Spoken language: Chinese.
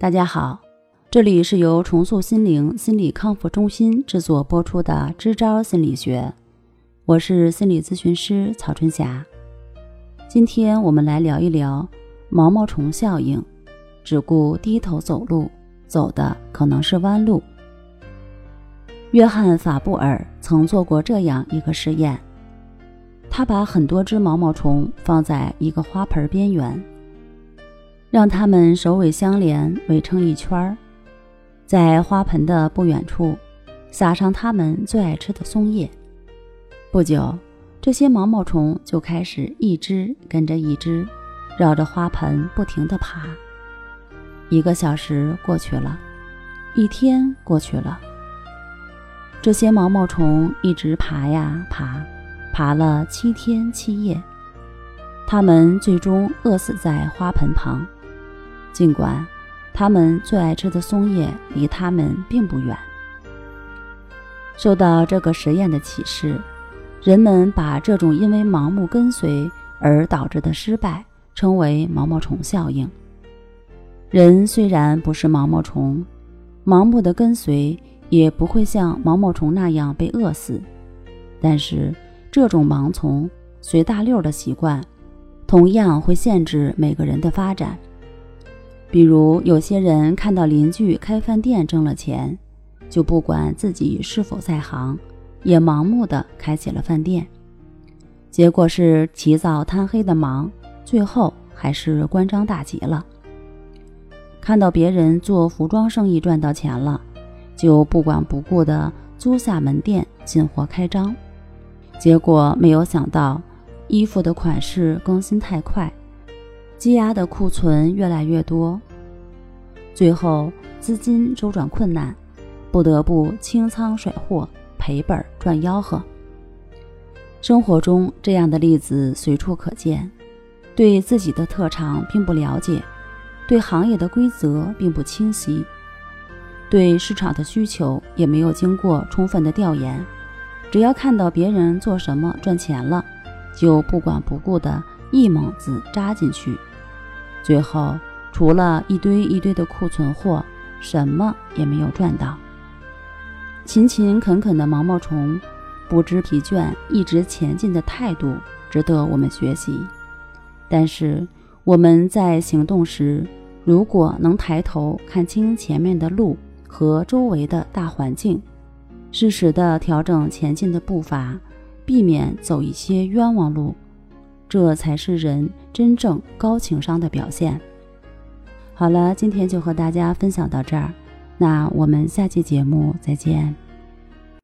大家好，这里是由重塑心灵心理康复中心制作播出的《支招心理学》，我是心理咨询师曹春霞。今天我们来聊一聊毛毛虫效应，只顾低头走路，走的可能是弯路。约翰·法布尔曾做过这样一个实验，他把很多只毛毛虫放在一个花盆边缘。让它们首尾相连，围成一圈儿，在花盆的不远处撒上它们最爱吃的松叶。不久，这些毛毛虫就开始一只跟着一只，绕着花盆不停地爬。一个小时过去了，一天过去了，这些毛毛虫一直爬呀爬，爬了七天七夜，它们最终饿死在花盆旁。尽管他们最爱吃的松叶离他们并不远。受到这个实验的启示，人们把这种因为盲目跟随而导致的失败称为“毛毛虫效应”。人虽然不是毛毛虫，盲目的跟随也不会像毛毛虫那样被饿死，但是这种盲从、随大溜的习惯，同样会限制每个人的发展。比如，有些人看到邻居开饭店挣了钱，就不管自己是否在行，也盲目的开起了饭店，结果是起早贪黑的忙，最后还是关张大吉了。看到别人做服装生意赚到钱了，就不管不顾的租下门店进货开张，结果没有想到，衣服的款式更新太快。积压的库存越来越多，最后资金周转困难，不得不清仓甩货，赔本赚吆喝。生活中这样的例子随处可见。对自己的特长并不了解，对行业的规则并不清晰，对市场的需求也没有经过充分的调研，只要看到别人做什么赚钱了，就不管不顾的一猛子扎进去。最后，除了一堆一堆的库存货，什么也没有赚到。勤勤恳恳的毛毛虫，不知疲倦、一直前进的态度，值得我们学习。但是我们在行动时，如果能抬头看清前面的路和周围的大环境，适时的调整前进的步伐，避免走一些冤枉路。这才是人真正高情商的表现。好了，今天就和大家分享到这儿，那我们下期节目再见。